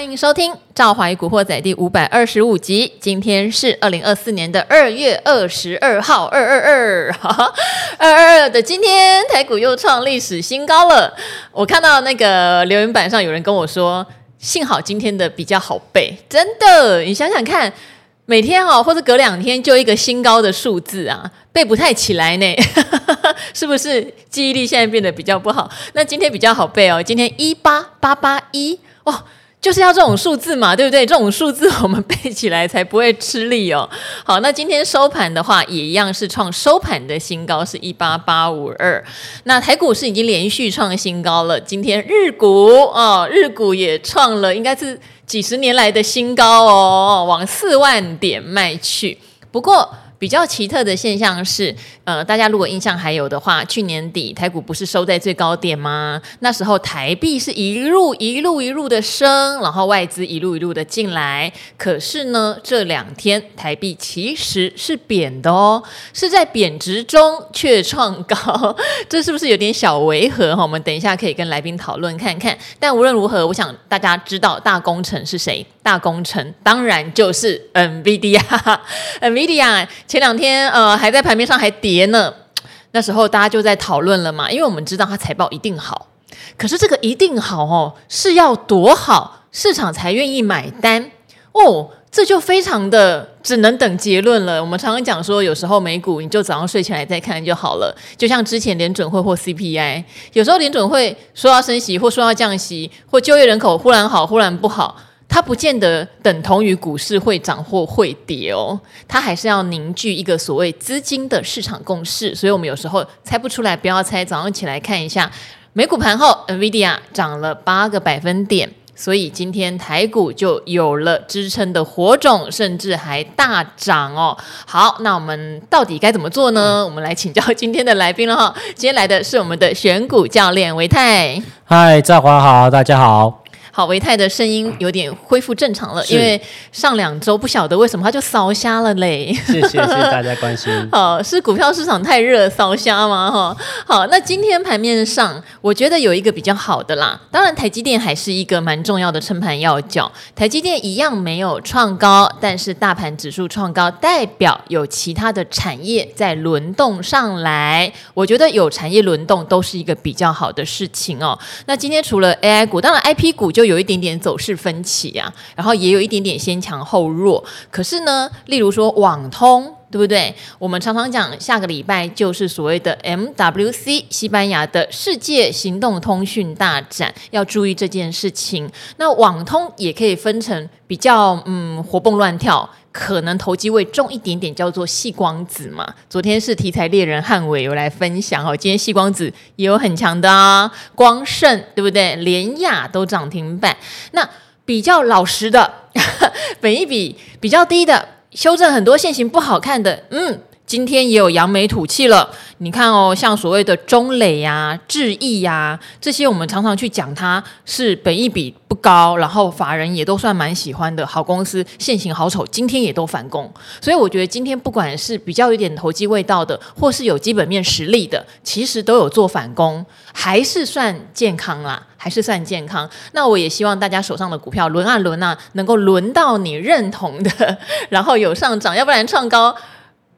欢迎收听《赵怀古惑仔》第五百二十五集。今天是二零二四年的二月二十二号，二二二，哈哈，二二二的今天，台股又创历史新高了。我看到那个留言板上有人跟我说，幸好今天的比较好背，真的，你想想看，每天哦，或者隔两天就一个新高的数字啊，背不太起来呢，是不是？记忆力现在变得比较不好。那今天比较好背哦，今天一八八八一哦。就是要这种数字嘛，对不对？这种数字我们背起来才不会吃力哦。好，那今天收盘的话，也一样是创收盘的新高，是一八八五二。那台股是已经连续创新高了，今天日股哦，日股也创了应该是几十年来的新高哦，往四万点迈去。不过，比较奇特的现象是，呃，大家如果印象还有的话，去年底台股不是收在最高点吗？那时候台币是一路一路一路的升，然后外资一路一路的进来。可是呢，这两天台币其实是贬的哦，是在贬值中却创高，这是不是有点小违和哈？我们等一下可以跟来宾讨论看看。但无论如何，我想大家知道大功臣是谁？大工程当然就是 NVIDIA，NVIDIA。前两天呃还在盘面上还跌呢，那时候大家就在讨论了嘛，因为我们知道它财报一定好，可是这个一定好哦是要多好市场才愿意买单哦，这就非常的只能等结论了。我们常常讲说，有时候美股你就早上睡起来再看就好了，就像之前联准会或 CPI，有时候联准会说要升息或说要降息，或就业人口忽然好忽然不好。它不见得等同于股市会涨或会跌哦，它还是要凝聚一个所谓资金的市场共识。所以我们有时候猜不出来，不要猜。早上起来看一下美股盘后，NVIDIA 涨了八个百分点，所以今天台股就有了支撑的火种，甚至还大涨哦。好，那我们到底该怎么做呢？我们来请教今天的来宾了哈。今天来的是我们的选股教练维泰。嗨，赵华好，大家好。好，维泰的声音有点恢复正常了，因为上两周不晓得为什么他就烧瞎了嘞。谢谢，谢谢大家关心。好，是股票市场太热烧瞎吗？哈，好，那今天盘面上，我觉得有一个比较好的啦。当然，台积电还是一个蛮重要的撑盘要角。台积电一样没有创高，但是大盘指数创高，代表有其他的产业在轮动上来。我觉得有产业轮动都是一个比较好的事情哦。那今天除了 AI 股，当然 IP 股就就有一点点走势分歧啊，然后也有一点点先强后弱。可是呢，例如说网通，对不对？我们常常讲下个礼拜就是所谓的 MWC 西班牙的世界行动通讯大展，要注意这件事情。那网通也可以分成比较嗯活蹦乱跳，可能投机味重一点点，叫做细光子嘛。昨天是题材猎人汉伟有来分享哦，今天细光子也有很强的啊，光圣对不对？联亚都涨停板。那比较老实的，本一比比较低的。修正很多线型不好看的，嗯，今天也有扬眉吐气了。你看哦，像所谓的中磊呀、智毅呀、这些，我们常常去讲它是本益比不高，然后法人也都算蛮喜欢的好公司，线型好丑，今天也都反攻。所以我觉得今天不管是比较有点投机味道的，或是有基本面实力的，其实都有做反攻，还是算健康啦。还是算健康，那我也希望大家手上的股票轮啊轮啊，能够轮到你认同的，然后有上涨，要不然创高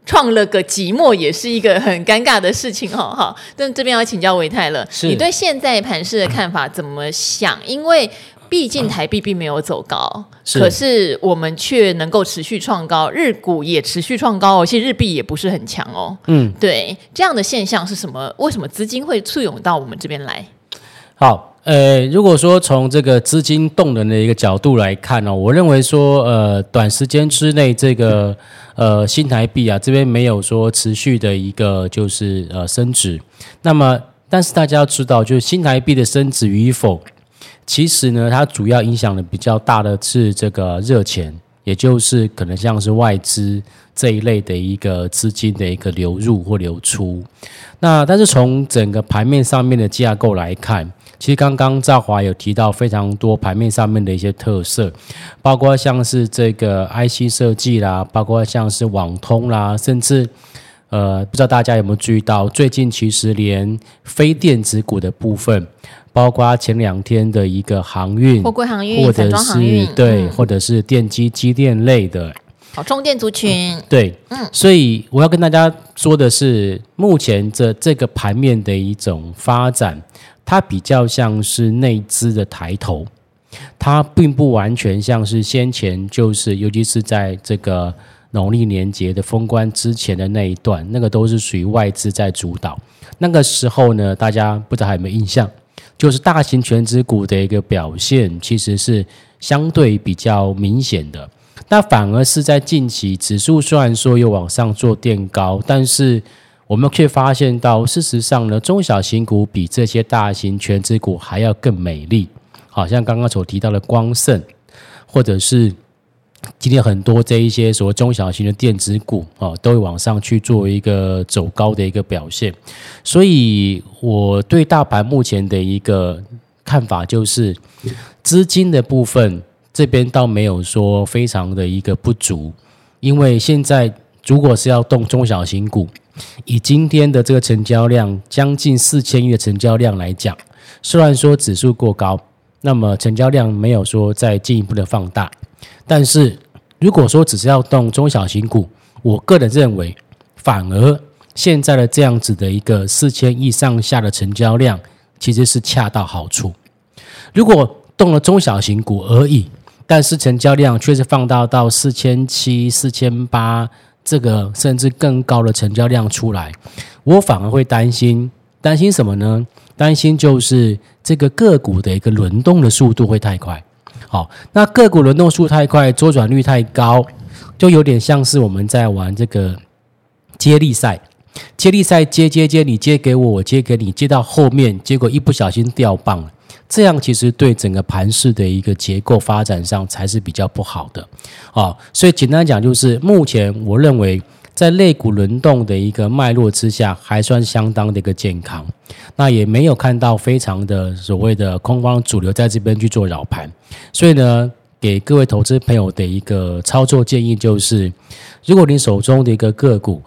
创了个寂寞，也是一个很尴尬的事情哦 哈。但这边要请教维泰了，你对现在盘势的看法怎么想？因为毕竟台币并没有走高，是可是我们却能够持续创高，日股也持续创高哦，其实日币也不是很强哦。嗯，对，这样的现象是什么？为什么资金会簇拥到我们这边来？好。呃，如果说从这个资金动能的一个角度来看呢、我认为说，呃，短时间之内这个呃新台币啊这边没有说持续的一个就是呃升值，那么但是大家要知道，就是新台币的升值与否，其实呢，它主要影响的比较大的是这个热钱，也就是可能像是外资这一类的一个资金的一个流入或流出。那但是从整个盘面上面的架构来看。其实刚刚赵华有提到非常多盘面上面的一些特色，包括像是这个 IC 设计啦，包括像是网通啦，甚至呃，不知道大家有没有注意到，最近其实连非电子股的部分包括前两天的一个航运、货柜航运、或者是对，嗯、或者是电机机电类的，好，重电族群，嗯、对，嗯，所以我要跟大家说的是，目前这这个盘面的一种发展，它比较像是内资的抬头，它并不完全像是先前就是，尤其是在这个。农历年节的封关之前的那一段，那个都是属于外资在主导。那个时候呢，大家不知道还有没有印象？就是大型权值股的一个表现，其实是相对比较明显的。那反而是在近期，指数虽然说有往上做垫高，但是我们却发现到，事实上呢，中小型股比这些大型权值股还要更美丽。好像刚刚所提到的光盛，或者是。今天很多这一些所谓中小型的电子股啊，都会往上去做一个走高的一个表现，所以我对大盘目前的一个看法就是，资金的部分这边倒没有说非常的一个不足，因为现在如果是要动中小型股，以今天的这个成交量将近四千亿的成交量来讲，虽然说指数过高，那么成交量没有说再进一步的放大。但是，如果说只是要动中小型股，我个人认为，反而现在的这样子的一个四千亿上下的成交量，其实是恰到好处。如果动了中小型股而已，但是成交量却是放大到四千七、四千八这个甚至更高的成交量出来，我反而会担心，担心什么呢？担心就是这个个股的一个轮动的速度会太快。好，那个股轮动速太快，周转率太高，就有点像是我们在玩这个接力赛。接力赛接接接，你接给我，我接给你，接到后面，结果一不小心掉棒了。这样其实对整个盘势的一个结构发展上才是比较不好的。啊，所以简单讲就是，目前我认为。在类股轮动的一个脉络之下，还算相当的一个健康。那也没有看到非常的所谓的空方主流在这边去做扰盘，所以呢，给各位投资朋友的一个操作建议就是，如果你手中的一个个股，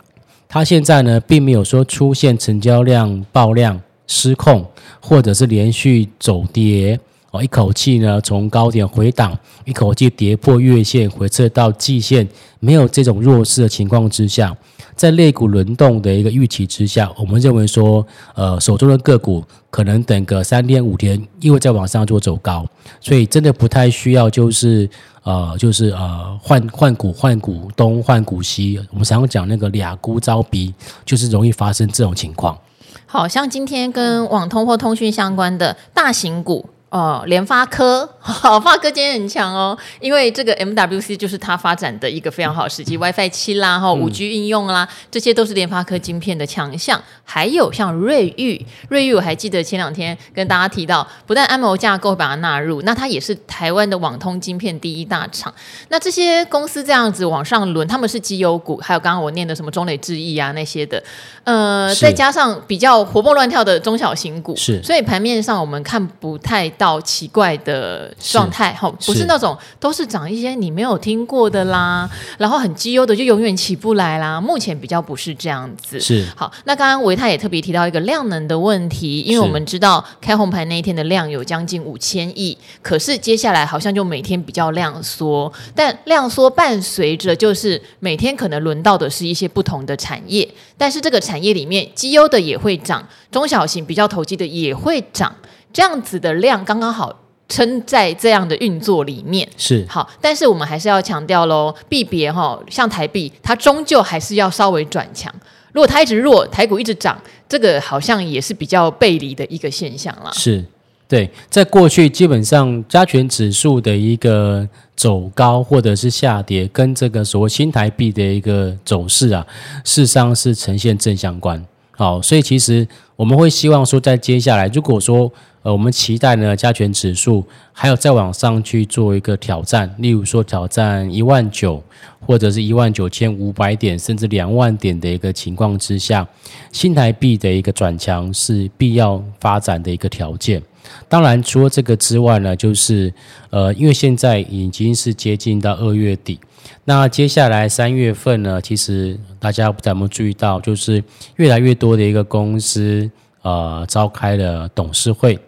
它现在呢并没有说出现成交量爆量失控，或者是连续走跌。哦一口气呢，从高点回档，一口气跌破月线，回撤到季线，没有这种弱势的情况之下，在类股轮动的一个预期之下，我们认为说，呃，手中的个股可能等个三天五天，又会再往上做走高，所以真的不太需要，就是呃，就是呃，换换股换股东换股西，我们常常讲那个俩股招鼻，就是容易发生这种情况。好像今天跟网通或通讯相关的大型股。哦，联发科，好，发科今天很强哦，因为这个 MWC 就是它发展的一个非常好的时机，WiFi 七啦，哈，五 G 应用啦，这些都是联发科晶片的强项。还有像瑞昱，瑞昱我还记得前两天跟大家提到，不但 AMOLED 架构把它纳入，那它也是台湾的网通晶片第一大厂。那这些公司这样子往上轮，他们是绩优股，还有刚刚我念的什么中磊智易啊那些的，呃，再加上比较活蹦乱跳的中小型股，是，所以盘面上我们看不太到。到奇怪的状态，哈，不是那种都是涨一些你没有听过的啦，然后很绩优的就永远起不来啦。目前比较不是这样子，是好。那刚刚维泰也特别提到一个量能的问题，因为我们知道开红盘那一天的量有将近五千亿，可是接下来好像就每天比较量缩，但量缩伴随着就是每天可能轮到的是一些不同的产业，但是这个产业里面绩优的也会涨，中小型比较投机的也会涨。这样子的量刚刚好撑在这样的运作里面是好，但是我们还是要强调喽，币别哈，像台币，它终究还是要稍微转强。如果它一直弱，台股一直涨，这个好像也是比较背离的一个现象啦。是，对，在过去基本上加权指数的一个走高或者是下跌，跟这个所谓新台币的一个走势啊，事实上是呈现正相关。好，所以其实我们会希望说，在接下来，如果说呃，我们期待呢，加权指数还有再往上去做一个挑战，例如说挑战一万九，或者是一万九千五百点，甚至两万点的一个情况之下，新台币的一个转强是必要发展的一个条件。当然，除了这个之外呢，就是呃，因为现在已经是接近到二月底，那接下来三月份呢，其实大家不知道有没有注意到，就是越来越多的一个公司呃召开了董事会。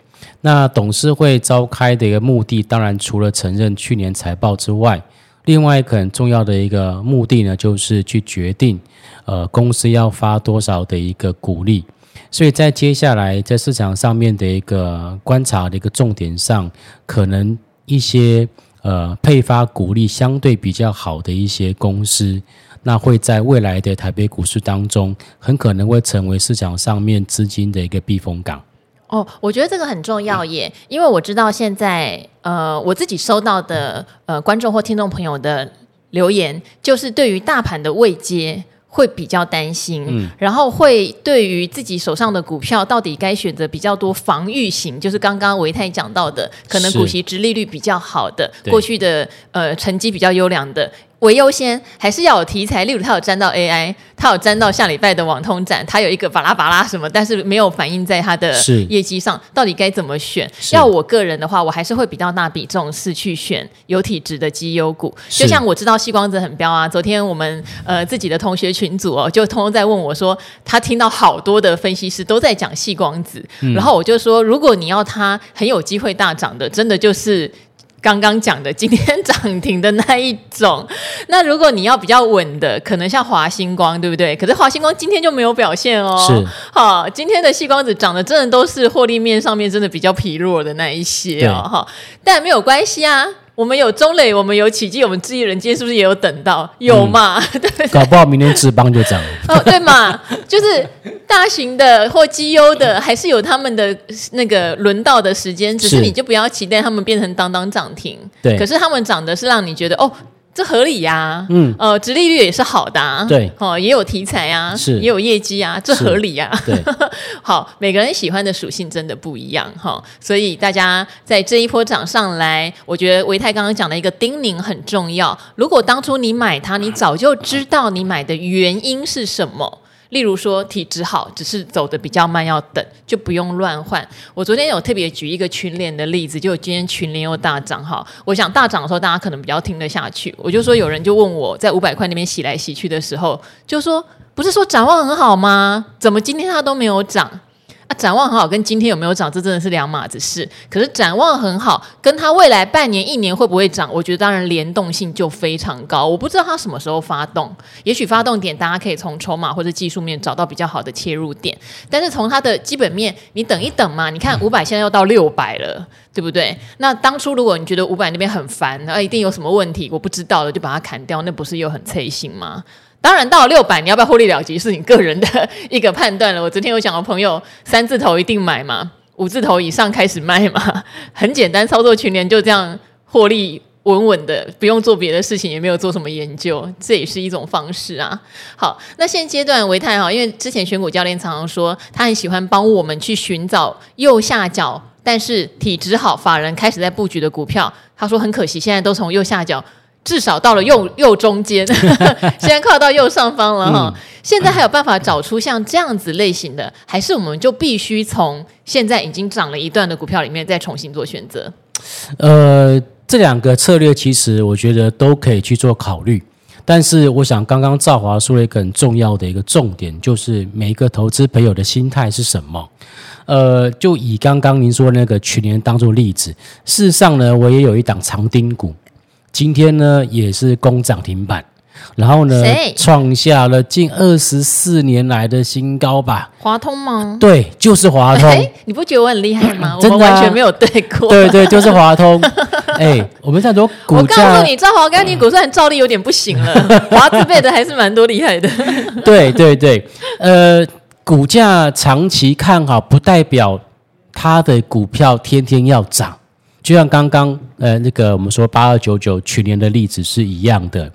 那董事会召开的一个目的，当然除了承认去年财报之外，另外一个很重要的一个目的呢，就是去决定，呃，公司要发多少的一个股利。所以在接下来在市场上面的一个观察的一个重点上，可能一些呃配发股利相对比较好的一些公司，那会在未来的台北股市当中，很可能会成为市场上面资金的一个避风港。哦，我觉得这个很重要耶，因为我知道现在呃我自己收到的呃观众或听众朋友的留言，就是对于大盘的未接。会比较担心，嗯，然后会对于自己手上的股票到底该选择比较多防御型，就是刚刚维泰讲到的，可能股息值利率比较好的，过去的呃成绩比较优良的。为优先，还是要有题材。例如，他有沾到 AI，他有沾到下礼拜的网通展，他有一个巴拉巴拉什么，但是没有反映在他的业绩上。到底该怎么选？要我个人的话，我还是会比较大比重是去选有体质的绩优股。就像我知道细光子很彪啊，昨天我们呃自己的同学群组哦，就通通在问我说，他听到好多的分析师都在讲细光子，嗯，然后我就说，如果你要他很有机会大涨的，真的就是。刚刚讲的今天涨停的那一种，那如果你要比较稳的，可能像华星光，对不对？可是华星光今天就没有表现哦。是，好，今天的细光子涨的真的都是获利面上面真的比较疲弱的那一些哦。哈，但没有关系啊。我们有中磊，我们有奇迹，我们智毅人今天是不是也有等到？有嘛？嗯、对对？搞不好明天智邦就涨了。哦，对嘛？就是大型的或绩优的，还是有他们的那个轮到的时间，只是你就不要期待他们变成当当涨停。对。可是他们涨的是让你觉得哦。这合理呀、啊，嗯，呃，殖利率也是好的、啊，对，哦，也有题材啊，是，也有业绩啊，这合理呀、啊，对，好，每个人喜欢的属性真的不一样，哈、哦，所以大家在这一波涨上来，我觉得维泰刚刚讲的一个叮咛很重要，如果当初你买它，你早就知道你买的原因是什么。例如说体质好，只是走得比较慢，要等就不用乱换。我昨天有特别举一个群联的例子，就今天群联又大涨哈。我想大涨的时候，大家可能比较听得下去。我就说有人就问我在五百块那边洗来洗去的时候，就说不是说展望很好吗？怎么今天它都没有涨？啊，展望很好，跟今天有没有涨，这真的是两码子事。可是展望很好，跟它未来半年、一年会不会涨，我觉得当然联动性就非常高。我不知道它什么时候发动，也许发动点大家可以从筹码或者技术面找到比较好的切入点。但是从它的基本面，你等一等嘛。你看五百现在要到六百了，对不对？那当初如果你觉得五百那边很烦，那一定有什么问题，我不知道的就把它砍掉，那不是又很脆心吗？当然，到了六百，你要不要获利了结，是你个人的一个判断了。我昨天有讲，我朋友三字头一定买嘛，五字头以上开始卖嘛，很简单操作，群联就这样获利稳稳的，不用做别的事情，也没有做什么研究，这也是一种方式啊。好，那现阶段维泰哈，因为之前选股教练常常说，他很喜欢帮我们去寻找右下角，但是体质好、法人开始在布局的股票。他说很可惜，现在都从右下角。至少到了右右中间，现在靠到右上方了哈。嗯、现在还有办法找出像这样子类型的，还是我们就必须从现在已经涨了一段的股票里面再重新做选择？呃，这两个策略其实我觉得都可以去做考虑，但是我想刚刚赵华说了一个很重要的一个重点，就是每一个投资朋友的心态是什么？呃，就以刚刚您说那个群联当做例子，事实上呢，我也有一档长丁股。今天呢，也是攻涨停板，然后呢，创下了近二十四年来的新高吧？华通吗？对，就是华通。欸，你不觉得我很厉害吗？真的啊，我们完全没有对过。对对，就是华通。哎，我们在说股价，我告诉你，赵华刚，你股算照例有点不行了。华字辈的还是蛮多厉害的。对对对，呃，股价长期看好，不代表它的股票天天要涨。就像刚刚呃那个我们说八二九九去年的例子是一样的，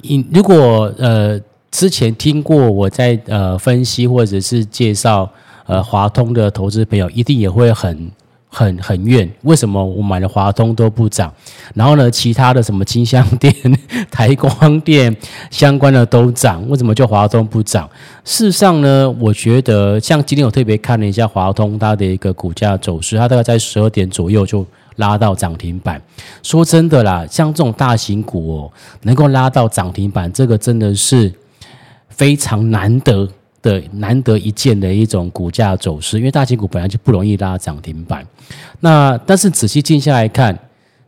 你如果呃之前听过我在呃分析或者是介绍呃华通的投资朋友，一定也会很。很很怨，为什么我买的华通都不涨？然后呢，其他的什么金像电、台光电相关的都涨，为什么就华通不涨？事实上呢，我觉得像今天我特别看了一下华通它的一个股价走势，它大概在十二点左右就拉到涨停板。说真的啦，像这种大型股哦，能够拉到涨停板，这个真的是非常难得的难得一见的一种股价走势，因为大型股本来就不容易拉涨停板。那但是仔细静下来看，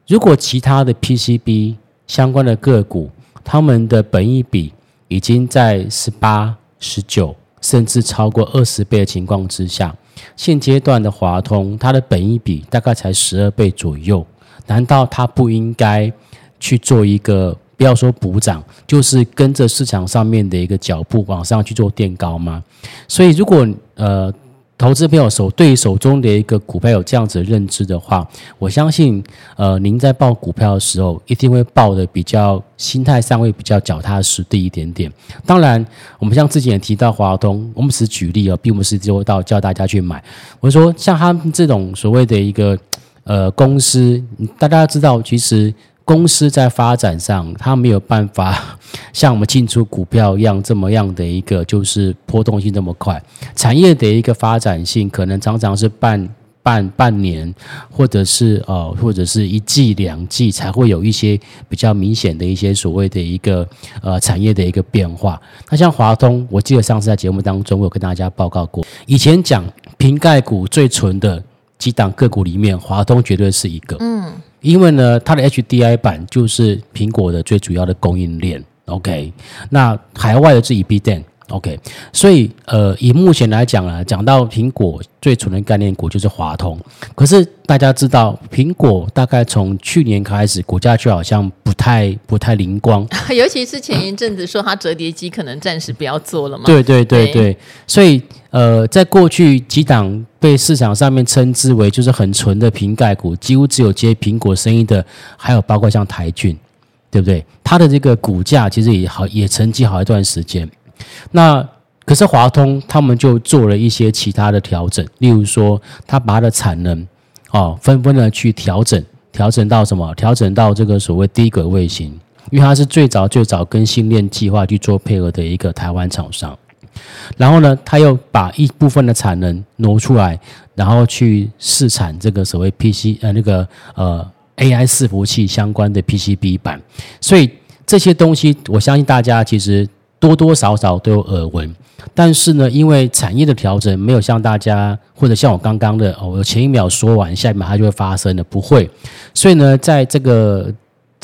如果其他的 PCB 相关的个股，他们的本益比已经在十八、十九，甚至超过二十倍的情况之下，现阶段的华通，它的本益比大概才十二倍左右，难道它不应该去做一个？不要说补涨，就是跟着市场上面的一个脚步往上去做垫高吗？所以，如果呃投资朋友手对手中的一个股票有这样子的认知的话，我相信呃您在报股票的时候，一定会报的比较心态上会比较脚踏实地一点点。当然，我们像之前也提到华通，我们只是举例哦，并不是就到叫大家去买。我说像他们这种所谓的一个呃公司，大家知道其实。公司在发展上，它没有办法 像我们进出股票一样这么样的一个就是波动性这么快。产业的一个发展性可能常常是半半半年，或者是呃或者是一季两季才会有一些比较明显的一些所谓的一个呃产业的一个变化。那像华通，我记得上次在节目当中我有跟大家报告过，以前讲瓶盖股最纯的几档个股里面，华通绝对是一个。嗯。因为呢，它的 HDI 版就是苹果的最主要的供应链，OK。那海外的是 EPDN，OK。所以，呃，以目前来讲啊，讲到苹果最纯的概念股就是华通。可是大家知道，苹果大概从去年开始，股价就好像不太不太灵光，尤其是前一阵子说它折叠机可能暂时不要做了嘛。对对对对，对所以。呃，在过去几档被市场上面称之为就是很纯的瓶盖股，几乎只有接苹果生意的，还有包括像台郡，对不对？它的这个股价其实也好，也沉寂好一段时间。那可是华通他们就做了一些其他的调整，例如说，他把它的产能哦，纷纷的去调整，调整到什么？调整到这个所谓低轨卫星，因为它是最早最早跟星链计划去做配合的一个台湾厂商。然后呢，他又把一部分的产能挪出来，然后去试产这个所谓 PC 呃那个呃 AI 伺服器相关的 PCB 板。所以这些东西，我相信大家其实多多少少都有耳闻。但是呢，因为产业的调整没有像大家或者像我刚刚的哦，我前一秒说完，下一秒它就会发生的，不会。所以呢，在这个。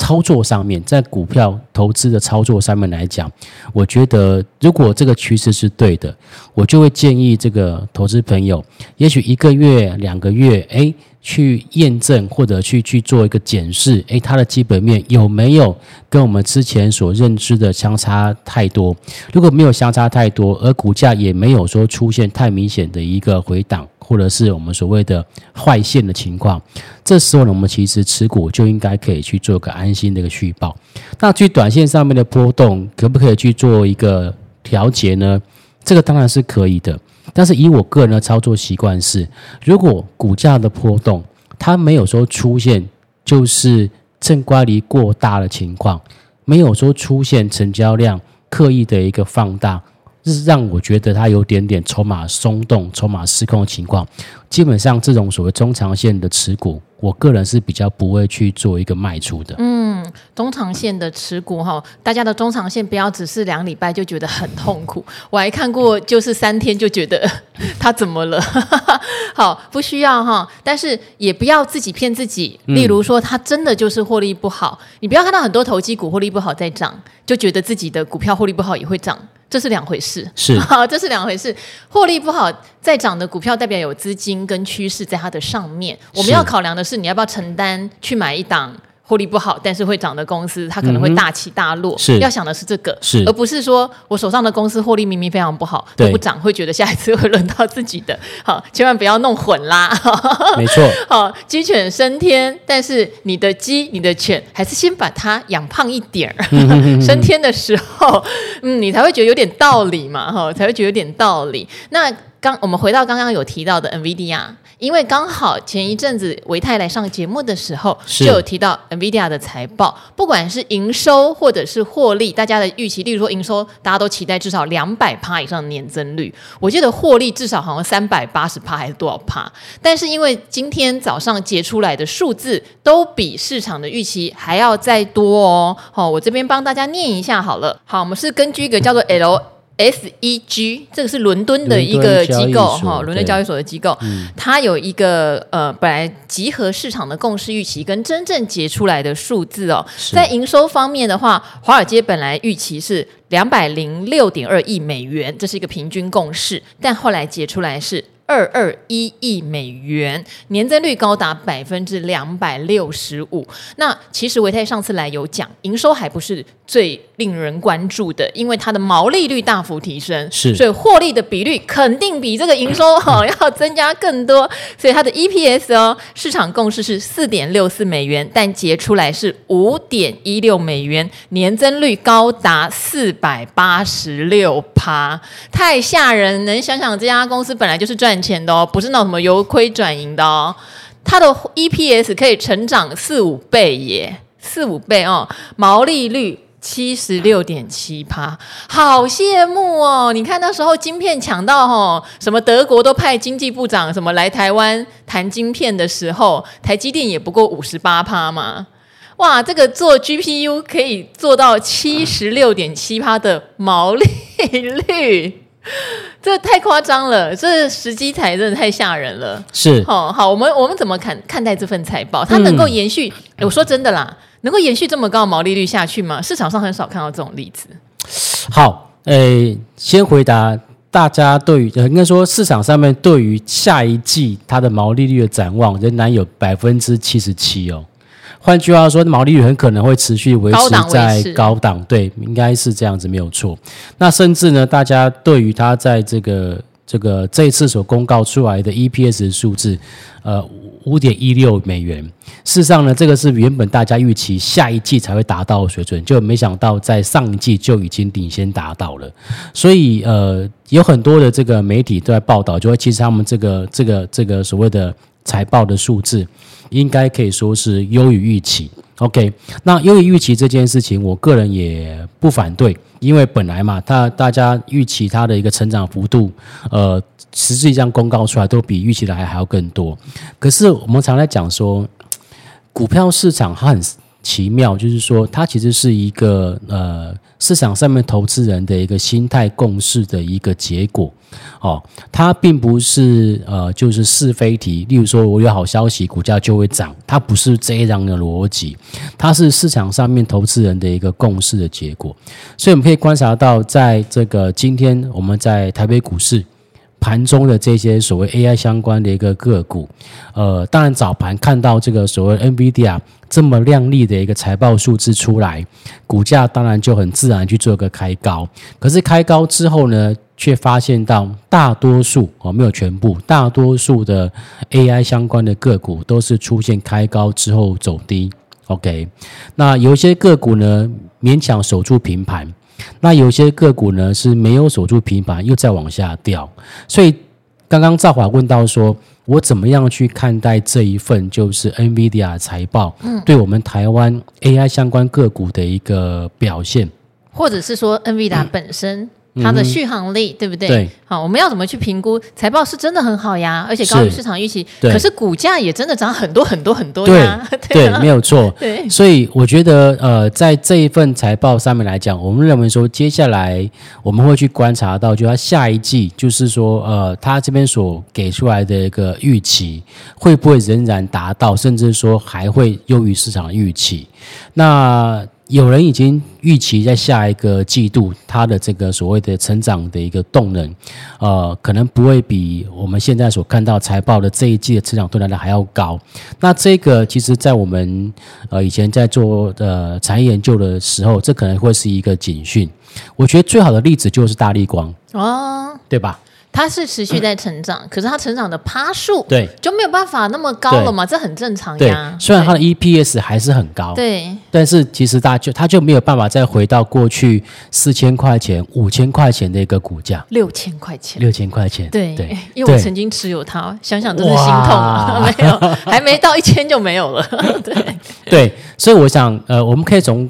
操作上面，在股票投资的操作上面来讲，我觉得如果这个趋势是对的，我就会建议这个投资朋友，也许一个月、两个月，诶，去验证或者去去做一个检视，诶，它的基本面有没有跟我们之前所认知的相差太多？如果没有相差太多，而股价也没有说出现太明显的一个回档。或者是我们所谓的坏线的情况，这时候呢，我们其实持股就应该可以去做个安心的一个续报。那去短线上面的波动，可不可以去做一个调节呢？这个当然是可以的。但是以我个人的操作习惯是，如果股价的波动它没有说出现就是正乖离过大的情况，没有说出现成交量刻意的一个放大。是让我觉得它有点点筹码松动、筹码失控的情况。基本上，这种所谓中长线的持股，我个人是比较不会去做一个卖出的。嗯，中长线的持股哈，大家的中长线不要只是两礼拜就觉得很痛苦。我还看过，就是三天就觉得 它怎么了？好，不需要哈，但是也不要自己骗自己。例如说，它真的就是获利不好，你不要看到很多投机股获利不好在涨，就觉得自己的股票获利不好也会涨。这是两回事，是 好，这是两回事。获利不好再涨的股票，代表有资金跟趋势在它的上面。我们要考量的是，你要不要承担去买一档。获利不好，但是会涨的公司，它可能会大起大落。是要想的是这个，是而不是说我手上的公司获利明明非常不好，都不涨，会觉得下一次会轮到自己的。好，千万不要弄混啦。没错。好，鸡犬升天，但是你的鸡、你的犬，还是先把它养胖一点儿。升天的时候，嗯，你才会觉得有点道理嘛，哈，才会觉得有点道理。那刚我们回到刚刚有提到的 NVIDIA。因为刚好前一阵子维泰来上节目的时候，就有提到 NVIDIA 的财报，不管是营收或者是获利，大家的预期，例如说营收，大家都期待至少两百趴以上的年增率。我记得获利至少好像三百八十趴还是多少趴？但是因为今天早上结出来的数字都比市场的预期还要再多哦。好，我这边帮大家念一下好了。好，我们是根据一个叫做 L。SEG，这个是伦敦的一个机构哈，伦敦交易所的机构，嗯、它有一个呃，本来集合市场的共识预期跟真正结出来的数字哦，在营收方面的话，华尔街本来预期是两百零六点二亿美元，这是一个平均共识，但后来结出来是。二二一亿美元，年增率高达百分之两百六十五。那其实维泰上次来有讲，营收还不是最令人关注的，因为它的毛利率大幅提升，是，所以获利的比率肯定比这个营收好要增加更多。所以它的 EPS 哦，市场共识是四点六四美元，但结出来是五点一六美元，年增率高达四百八十六趴，太吓人！能想想这家公司本来就是赚钱的哦，不是那种什么由亏转盈的哦。它的 EPS 可以成长四五倍耶，四五倍哦，毛利率七十六点七趴，好羡慕哦！你看那时候晶片抢到哦，什么德国都派经济部长什么来台湾谈晶片的时候，台积电也不过五十八趴嘛。哇，这个做 GPU 可以做到七十六点七趴的毛利率。这太夸张了，这时机财真的太吓人了。是，好好，我们我们怎么看看待这份财报？它能够延续？嗯、我说真的啦，能够延续这么高的毛利率下去吗？市场上很少看到这种例子。好，诶，先回答大家对于应该说市场上面对于下一季它的毛利率的展望，仍然有百分之七十七哦。换句话说，毛利率很可能会持续维持在高档，对，应该是这样子，没有错。那甚至呢，大家对于它在这个这个这一次所公告出来的 EPS 的数字，呃，五点一六美元，事实上呢，这个是原本大家预期下一季才会达到的水准，就没想到在上一季就已经领先达到了。所以，呃，有很多的这个媒体都在报道，就会其实他们这个这个这个所谓的财报的数字。应该可以说是优于预期，OK。那优于预期这件事情，我个人也不反对，因为本来嘛，大大家预期它的一个成长幅度，呃，实际上公告出来都比预期的还还要更多。可是我们常在讲说，股票市场它很奇妙，就是说它其实是一个呃市场上面投资人的一个心态共识的一个结果。哦，它并不是呃，就是是非题。例如说，我有好消息，股价就会涨，它不是这样的逻辑，它是市场上面投资人的一个共识的结果。所以我们可以观察到，在这个今天我们在台北股市盘中的这些所谓 AI 相关的一个个股，呃，当然早盘看到这个所谓 NVIDIA 这么亮丽的一个财报数字出来，股价当然就很自然去做个开高。可是开高之后呢，却发现到大多数哦，没有全部，大多数的 AI 相关的个股都是出现开高之后走低。OK，那有一些个股呢勉强守住平盘，那有些个股呢是没有守住平盘，又再往下掉。所以刚刚赵华问到说，我怎么样去看待这一份就是 NVIDIA 财报，嗯，对我们台湾 AI 相关个股的一个表现，或者是说 NVIDIA 本身。嗯它的续航力、嗯、对不对？对。好，我们要怎么去评估财报是真的很好呀，而且高于市场预期。可是股价也真的涨很多很多很多呀。对，没有错。对。所以我觉得，呃，在这一份财报上面来讲，我们认为说，接下来我们会去观察到，就它下一季，就是说，呃，它这边所给出来的一个预期，会不会仍然达到，甚至说还会优于市场的预期？那。有人已经预期在下一个季度，它的这个所谓的成长的一个动能，呃，可能不会比我们现在所看到财报的这一季的成长动能的还要高。那这个其实，在我们呃以前在做呃产业研究的时候，这可能会是一个警讯。我觉得最好的例子就是大立光哦，对吧？它是持续在成长，嗯、可是它成长的趴数对就没有办法那么高了嘛？这很正常呀。虽然它的 EPS 还是很高，对，但是其实它就它就没有办法再回到过去四千块钱、五千块钱的一个股价，六千块钱，六千块钱，对对，因为我曾经持有它，想想真是心痛啊！没有，还没到一千就没有了。对对，所以我想，呃，我们可以从。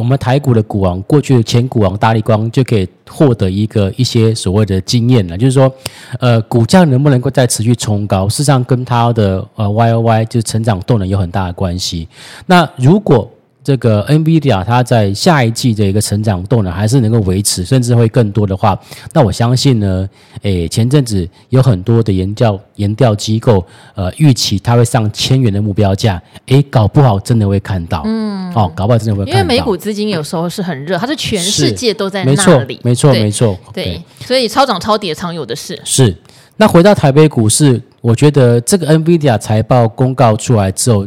我们台股的股王，过去的前股王大力光就可以获得一个一些所谓的经验了，就是说，呃，股价能不能够再持续冲高，事实上跟它的呃 Y O Y 就是成长动能有很大的关系。那如果这个 NVIDIA 它在下一季的一个成长动能还是能够维持，甚至会更多的话，那我相信呢，诶，前阵子有很多的研调研调机构，呃，预期它会上千元的目标价，诶，搞不好真的会看到，嗯，哦，搞不好真的会看到，因为美股资金有时候是很热，它是全世界都在那里，没错，没错，没错，对，所以超涨超跌常有的事。是，那回到台北股市，我觉得这个 NVIDIA 财报公告出来之后。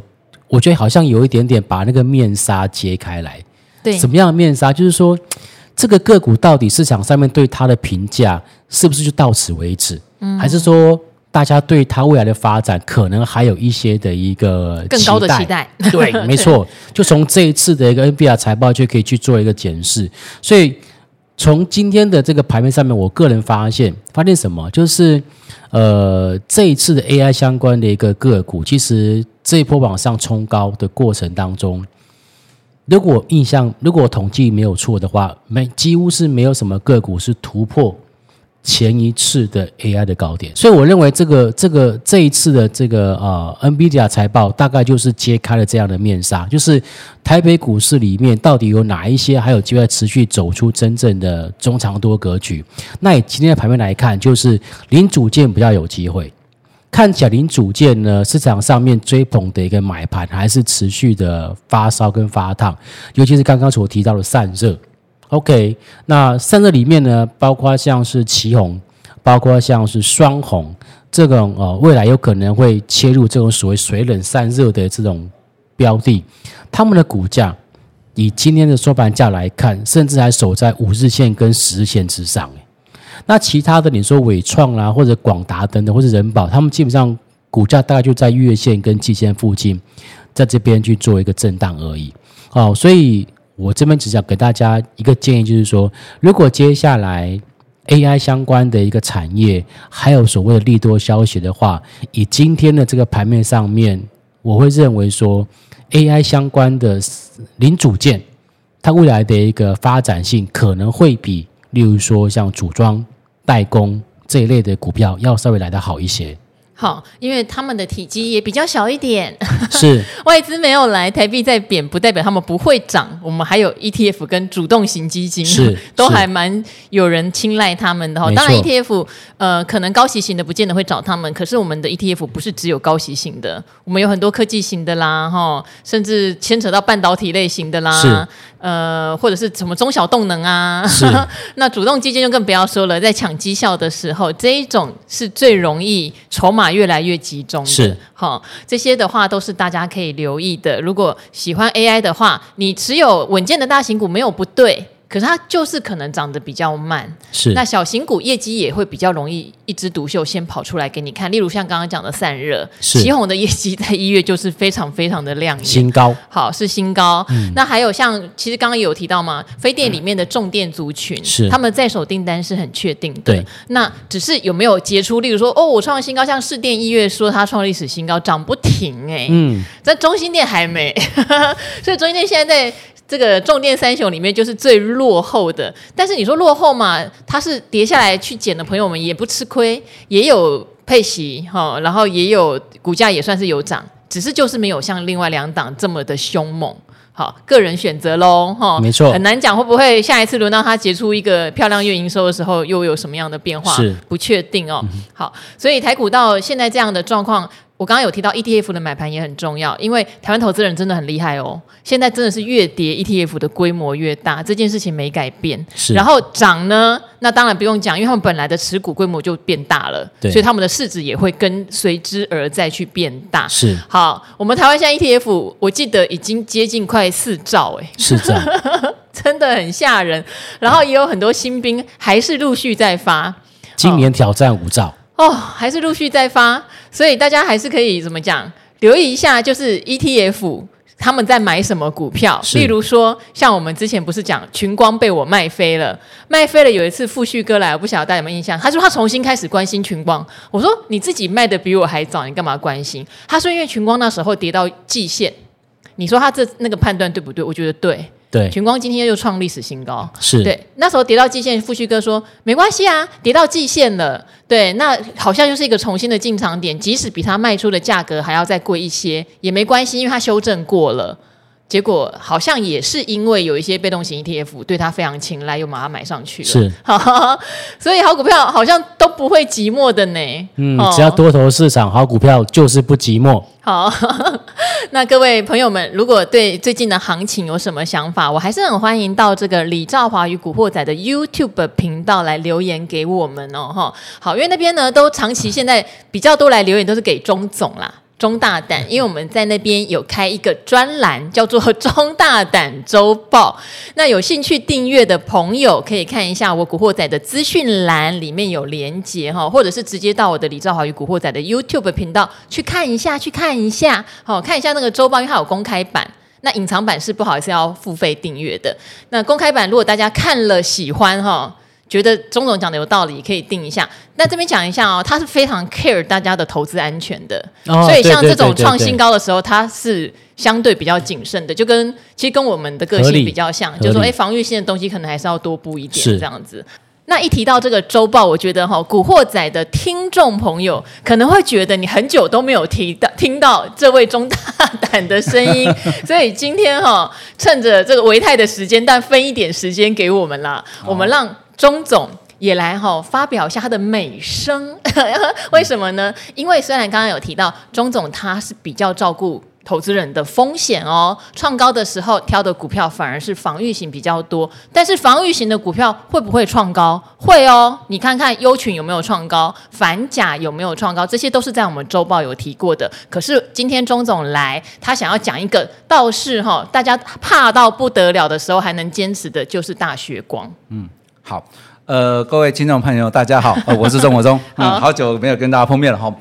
我觉得好像有一点点把那个面纱揭开来，对，什么样的面纱？就是说，这个个股到底市场上面对它的评价是不是就到此为止？嗯，还是说大家对它未来的发展可能还有一些的一个更高的期待？对，没错，就从这一次的一个 NVIDIA 财报就可以去做一个检视。所以从今天的这个盘面上面，我个人发现发现什么？就是呃，这一次的 AI 相关的一个个股，其实。这一波往上冲高的过程当中，如果印象，如果统计没有错的话，没几乎是没有什么个股是突破前一次的 AI 的高点，所以我认为这个这个这一次的这个呃 NVIDIA 财报大概就是揭开了这样的面纱，就是台北股市里面到底有哪一些还有机会持续走出真正的中长多格局？那以今天的盘面来看，就是零组件比较有机会。看起来零组件呢，市场上面追捧的一个买盘还是持续的发烧跟发烫，尤其是刚刚所提到的散热。OK，那散热里面呢，包括像是旗红，包括像是双红这种呃，未来有可能会切入这种所谓水冷散热的这种标的，他们的股价以今天的收盘价来看，甚至还守在五日线跟十日线之上。那其他的，你说伟创啦，或者广达等等，或者人保，他们基本上股价大概就在月线跟季线附近，在这边去做一个震荡而已。哦，所以我这边只想给大家一个建议，就是说，如果接下来 AI 相关的一个产业还有所谓的利多消息的话，以今天的这个盘面上面，我会认为说 AI 相关的零组件，它未来的一个发展性可能会比，例如说像组装。代工这一类的股票要稍微来得好一些。好，因为他们的体积也比较小一点，是 外资没有来，台币在贬，不代表他们不会涨。我们还有 ETF 跟主动型基金，是 都还蛮有人青睐他们的哈。当然 ETF 呃，可能高息型的不见得会找他们，可是我们的 ETF 不是只有高息型的，我们有很多科技型的啦，哈，甚至牵扯到半导体类型的啦，是呃，或者是什么中小动能啊，是 那主动基金就更不要说了，在抢绩效的时候，这一种是最容易筹码。越来越集中，是好，这些的话都是大家可以留意的。如果喜欢 AI 的话，你持有稳健的大型股没有不对。可是它就是可能长得比较慢，是那小型股业绩也会比较容易一枝独秀，先跑出来给你看。例如像刚刚讲的散热，奇鋐的业绩在一月就是非常非常的亮眼，新高，好是新高。嗯、那还有像其实刚刚有提到嘛，非电里面的重电族群，是、嗯、他们在手订单是很确定的。对，那只是有没有结出？例如说哦，我创了新高，像市电一月说它创历史新高，涨不停哎、欸，嗯，在中心店还没，所以中心店现在在。这个重电三雄里面就是最落后的，但是你说落后嘛，它是跌下来去捡的朋友们也不吃亏，也有配息哈，然后也有股价也算是有涨，只是就是没有像另外两档这么的凶猛。好，个人选择喽哈，没错，很难讲会不会下一次轮到它结出一个漂亮月营收的时候又有什么样的变化，是不确定哦。嗯、好，所以台股到现在这样的状况。我刚刚有提到 ETF 的买盘也很重要，因为台湾投资人真的很厉害哦。现在真的是越跌 ETF 的规模越大，这件事情没改变。是，然后涨呢，那当然不用讲，因为他们本来的持股规模就变大了，对，所以他们的市值也会跟随之而再去变大。是，好，我们台湾现在 ETF 我记得已经接近快四兆哎，是这样，真的很吓人。然后也有很多新兵还是陆续在发，今年挑战五兆。哦，还是陆续在发，所以大家还是可以怎么讲？留意一下，就是 ETF 他们在买什么股票。例如说，像我们之前不是讲群光被我卖飞了，卖飞了。有一次富旭哥来，我不晓得大家有没有印象？他说他重新开始关心群光。我说你自己卖的比我还早，你干嘛关心？他说因为群光那时候跌到季线，你说他这那个判断对不对？我觉得对。对，群光今天又创历史新高，是对。那时候跌到季线，富旭哥说没关系啊，跌到季线了，对，那好像就是一个重新的进场点，即使比他卖出的价格还要再贵一些也没关系，因为它修正过了。结果好像也是因为有一些被动型 ETF 对它非常青睐，又把它买上去了。是，所以好股票好像都不会寂寞的呢。嗯，只要多头市场，好股票就是不寂寞。好，那各位朋友们，如果对最近的行情有什么想法，我还是很欢迎到这个李兆华与古惑仔的 YouTube 频道来留言给我们哦。哈，好，因为那边呢都长期现在比较多来留言都是给钟总啦。中大胆，因为我们在那边有开一个专栏，叫做《中大胆周报》。那有兴趣订阅的朋友，可以看一下我古惑仔的资讯栏里面有连接哈，或者是直接到我的李兆华与古惑仔的 YouTube 频道去看一下，去看一下，好看一下那个周报，因为它有公开版。那隐藏版是不好意思要付费订阅的。那公开版如果大家看了喜欢哈。觉得钟总讲的有道理，可以定一下。那这边讲一下哦，他是非常 care 大家的投资安全的，哦、所以像这种创新高的时候，他是相对比较谨慎的，就跟其实跟我们的个性比较像，就是说哎，防御性的东西可能还是要多布一点这样子。那一提到这个周报，我觉得哈、哦，古惑仔的听众朋友可能会觉得你很久都没有提到听到这位钟大胆的声音，所以今天哈、哦，趁着这个维泰的时间，但分一点时间给我们啦，哦、我们让。钟总也来哈、发表一下他的美声，为什么呢？因为虽然刚刚有提到钟总他是比较照顾投资人的风险哦，创高的时候挑的股票反而是防御型比较多，但是防御型的股票会不会创高？会哦，你看看优群有没有创高，反甲有没有创高，这些都是在我们周报有提过的。可是今天钟总来，他想要讲一个倒是哈、大家怕到不得了的时候还能坚持的，就是大学光，嗯。好，呃，各位听众朋友，大家好，呃、我是钟国忠，嗯，好久没有跟大家碰面了哈，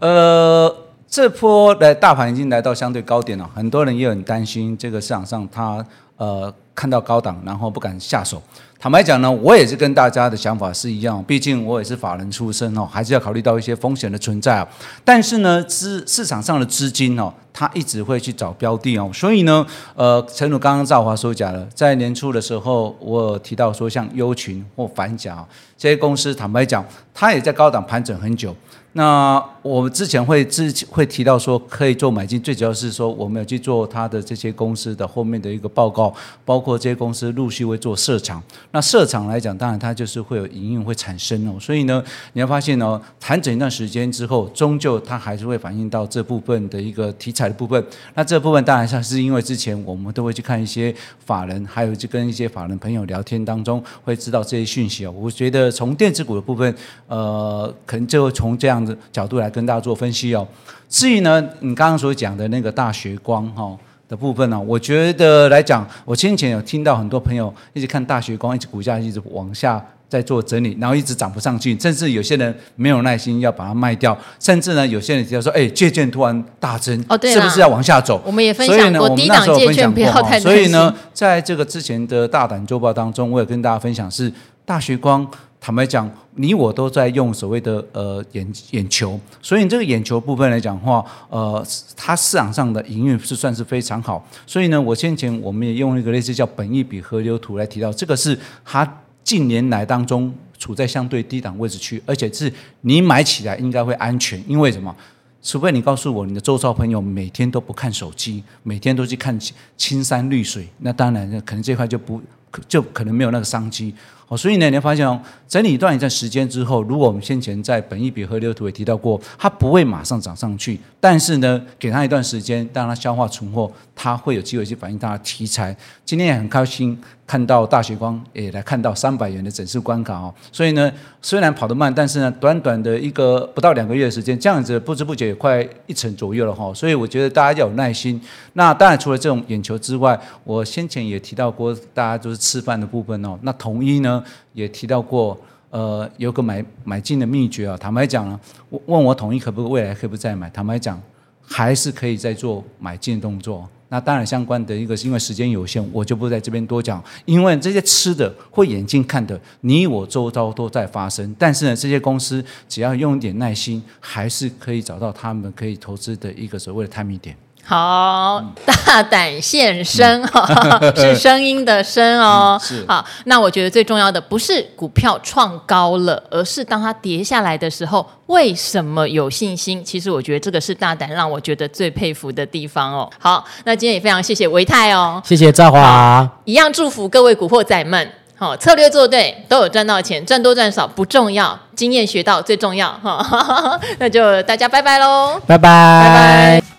呃，这波的大盘已经来到相对高点了，很多人也很担心这个市场上它呃看到高档，然后不敢下手。坦白讲呢，我也是跟大家的想法是一样，毕竟我也是法人出身哦，还是要考虑到一些风险的存在。但是呢，资市场上的资金哦，它一直会去找标的哦，所以呢，呃，诚如刚刚兆华所讲的，在年初的时候，我提到说像优群或反甲这些公司，坦白讲，它也在高档盘整很久。那我们之前会之会提到说可以做买进，最主要是说我们要去做它的这些公司的后面的一个报告，包括这些公司陆续会做设厂。那设厂来讲，当然它就是会有营运会产生哦。所以呢，你要发现哦，盘整一段时间之后，终究它还是会反映到这部分的一个题材的部分。那这部分当然像是因为之前我们都会去看一些法人，还有就跟一些法人朋友聊天当中会知道这些讯息哦。我觉得从电子股的部分，呃，可能就从这样。角度来跟大家做分析哦。至于呢，你刚刚所讲的那个大学光哈的部分呢，我觉得来讲，我先前有听到很多朋友一直看大学光，一直股价一直往下在做整理，然后一直涨不上去，甚至有些人没有耐心要把它卖掉，甚至呢，有些人提到说，哎，借券突然大增，哦，对，是不是要往下走？我们也分享过低档借券不要太。所以呢，在这个之前的大胆周报当中，我也跟大家分享是大学光。坦白讲，你我都在用所谓的呃眼眼球，所以这个眼球部分来讲的话，呃，它市场上的营运是算是非常好。所以呢，我先前我们也用一个类似叫本益比河流图来提到，这个是它近年来当中处在相对低档位置区，而且是你买起来应该会安全，因为什么？除非你告诉我你的周遭朋友每天都不看手机，每天都去看青山绿水，那当然可能这块就不就可能没有那个商机。哦，所以呢，你会发现哦，整理一段一段时间之后，如果我们先前在本一笔和流图也提到过，它不会马上涨上去，但是呢，给它一段时间，让它消化存货，它会有机会去反映它的题材。今天也很开心看到大学光也来看到三百元的整数关卡哦，所以呢，虽然跑得慢，但是呢，短短的一个不到两个月的时间，这样子不知不觉也快一成左右了哈，所以我觉得大家要有耐心。那当然除了这种眼球之外，我先前也提到过，大家就是吃饭的部分哦，那统一呢？也提到过，呃，有个买买进的秘诀啊。坦白讲呢，问我统一可不可以未来可不可以再买？坦白讲，还是可以再做买进动作。那当然相关的一个是因为时间有限，我就不在这边多讲。因为这些吃的或眼睛看的，你我周遭都在发生。但是呢，这些公司只要用一点耐心，还是可以找到他们可以投资的一个所谓的 timing 点。好，大胆现身 是声音的声哦。好，那我觉得最重要的不是股票创高了，而是当它跌下来的时候，为什么有信心？其实我觉得这个是大胆让我觉得最佩服的地方哦。好，那今天也非常谢谢维泰哦，谢谢赵华，一样祝福各位古惑仔们，好，策略做对都有赚到钱，赚多赚少不重要，经验学到最重要哈。那就大家拜拜喽，拜拜拜拜。